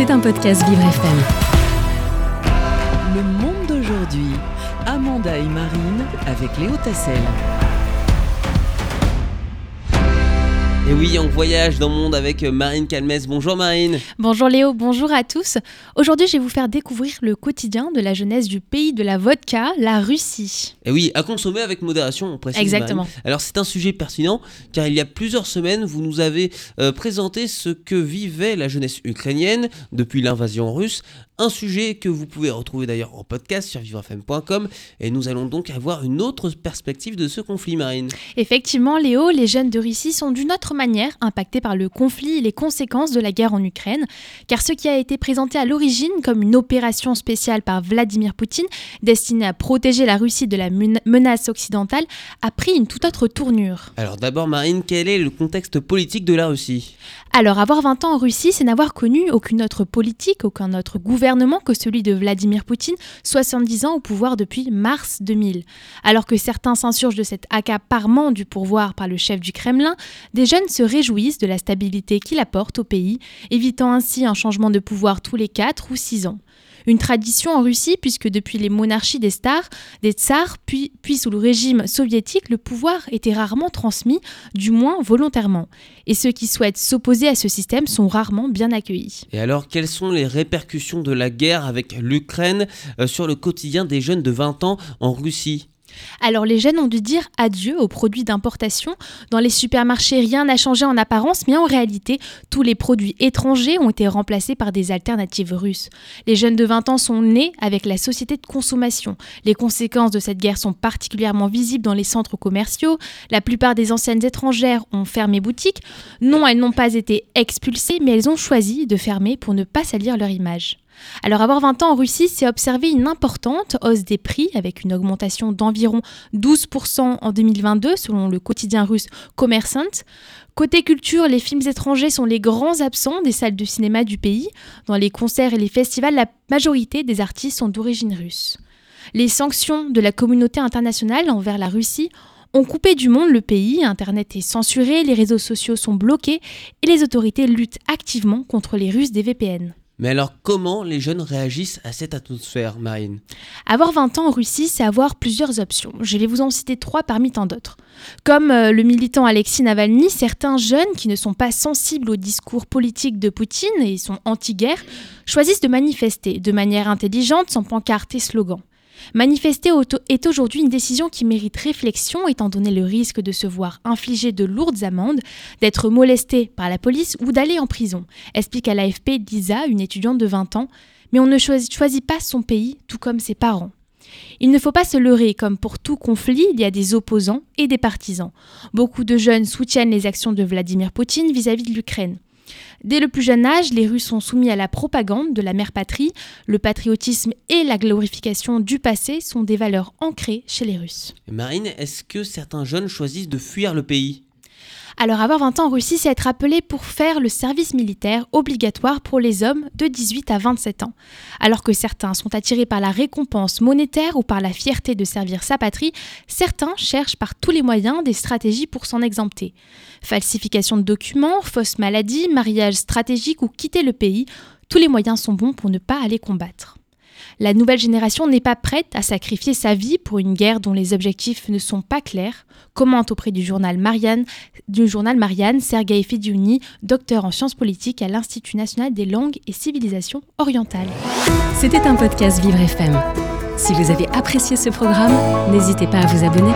C'est un podcast Vivre FM. Le monde d'aujourd'hui. Amanda et Marine avec Léo Tassel. Et oui, on voyage dans le monde avec Marine Calmès. Bonjour Marine. Bonjour Léo, bonjour à tous. Aujourd'hui, je vais vous faire découvrir le quotidien de la jeunesse du pays de la vodka, la Russie. Et oui, à consommer avec modération, on précise. Exactement. Marine. Alors c'est un sujet pertinent car il y a plusieurs semaines, vous nous avez euh, présenté ce que vivait la jeunesse ukrainienne depuis l'invasion russe. Un sujet que vous pouvez retrouver d'ailleurs en podcast sur vivrefm.com et nous allons donc avoir une autre perspective de ce conflit marine. Effectivement, Léo, les jeunes de Russie sont d'une autre manière impactés par le conflit et les conséquences de la guerre en Ukraine, car ce qui a été présenté à l'origine comme une opération spéciale par Vladimir Poutine destinée à protéger la Russie de la menace occidentale a pris une toute autre tournure. Alors d'abord Marine, quel est le contexte politique de la Russie? Alors avoir 20 ans en Russie, c'est n'avoir connu aucune autre politique, aucun autre gouvernement que celui de Vladimir Poutine, 70 ans au pouvoir depuis mars 2000. Alors que certains s'insurgent de cet accaparement du pouvoir par le chef du Kremlin, des jeunes se réjouissent de la stabilité qu'il apporte au pays, évitant ainsi un changement de pouvoir tous les 4 ou 6 ans. Une tradition en Russie puisque depuis les monarchies des stars, des tsars, puis, sous le régime soviétique, le pouvoir était rarement transmis, du moins volontairement. Et ceux qui souhaitent s'opposer à ce système sont rarement bien accueillis. Et alors, quelles sont les répercussions de la guerre avec l'Ukraine euh, sur le quotidien des jeunes de 20 ans en Russie? Alors les jeunes ont dû dire adieu aux produits d'importation. Dans les supermarchés, rien n'a changé en apparence, mais en réalité, tous les produits étrangers ont été remplacés par des alternatives russes. Les jeunes de 20 ans sont nés avec la société de consommation. Les conséquences de cette guerre sont particulièrement visibles dans les centres commerciaux. La plupart des enseignes étrangères ont fermé boutique. Non, elles n'ont pas été expulsées, mais elles ont choisi de fermer pour ne pas salir leur image. Alors avoir 20 ans en Russie, c'est observer une importante hausse des prix avec une augmentation d'environ 12% en 2022 selon le quotidien russe Commerçant. Côté culture, les films étrangers sont les grands absents des salles de cinéma du pays. Dans les concerts et les festivals, la majorité des artistes sont d'origine russe. Les sanctions de la communauté internationale envers la Russie ont coupé du monde le pays, Internet est censuré, les réseaux sociaux sont bloqués et les autorités luttent activement contre les Russes des VPN. Mais alors, comment les jeunes réagissent à cette atmosphère, Marine? Avoir 20 ans en Russie, c'est avoir plusieurs options. Je vais vous en citer trois parmi tant d'autres. Comme euh, le militant Alexis Navalny, certains jeunes qui ne sont pas sensibles au discours politique de Poutine et sont anti-guerre choisissent de manifester de manière intelligente, sans pancarte et slogan. Manifester est aujourd'hui une décision qui mérite réflexion étant donné le risque de se voir infliger de lourdes amendes, d'être molesté par la police ou d'aller en prison, explique à l'AFP Lisa, une étudiante de 20 ans, mais on ne choisit, choisit pas son pays, tout comme ses parents. Il ne faut pas se leurrer, comme pour tout conflit, il y a des opposants et des partisans. Beaucoup de jeunes soutiennent les actions de Vladimir Poutine vis-à-vis de l'Ukraine. Dès le plus jeune âge, les Russes sont soumis à la propagande de la mère patrie. Le patriotisme et la glorification du passé sont des valeurs ancrées chez les Russes. Marine, est-ce que certains jeunes choisissent de fuir le pays? Alors avoir 20 ans en Russie, c'est être appelé pour faire le service militaire obligatoire pour les hommes de 18 à 27 ans. Alors que certains sont attirés par la récompense monétaire ou par la fierté de servir sa patrie, certains cherchent par tous les moyens des stratégies pour s'en exempter. Falsification de documents, fausse maladie, mariage stratégique ou quitter le pays, tous les moyens sont bons pour ne pas aller combattre. La nouvelle génération n'est pas prête à sacrifier sa vie pour une guerre dont les objectifs ne sont pas clairs, commente auprès du journal Marianne, du journal Marianne Sergei Fediouni, docteur en sciences politiques à l'Institut national des langues et civilisations orientales. C'était un podcast Vivre FM. Si vous avez apprécié ce programme, n'hésitez pas à vous abonner.